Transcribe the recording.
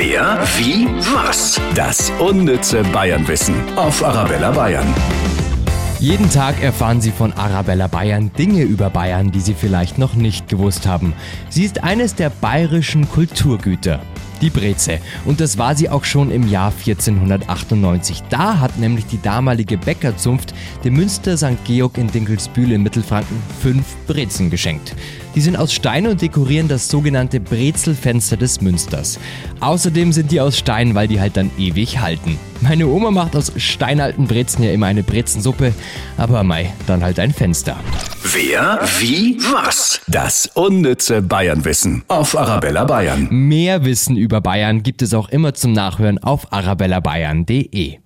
Wer, wie, was? Das unnütze Bayernwissen auf Arabella Bayern. Jeden Tag erfahren Sie von Arabella Bayern Dinge über Bayern, die Sie vielleicht noch nicht gewusst haben. Sie ist eines der bayerischen Kulturgüter. Die Breze. Und das war sie auch schon im Jahr 1498. Da hat nämlich die damalige Bäckerzunft dem Münster St. Georg in Dinkelsbühl in Mittelfranken fünf Brezen geschenkt. Die sind aus Stein und dekorieren das sogenannte Brezelfenster des Münsters. Außerdem sind die aus Stein, weil die halt dann ewig halten. Meine Oma macht aus steinalten Brezen ja immer eine Brezensuppe, aber mei, dann halt ein Fenster. Wer, wie, was? Das unnütze Bayernwissen auf Arabella Bayern. Mehr Wissen über Bayern gibt es auch immer zum Nachhören auf arabellabayern.de.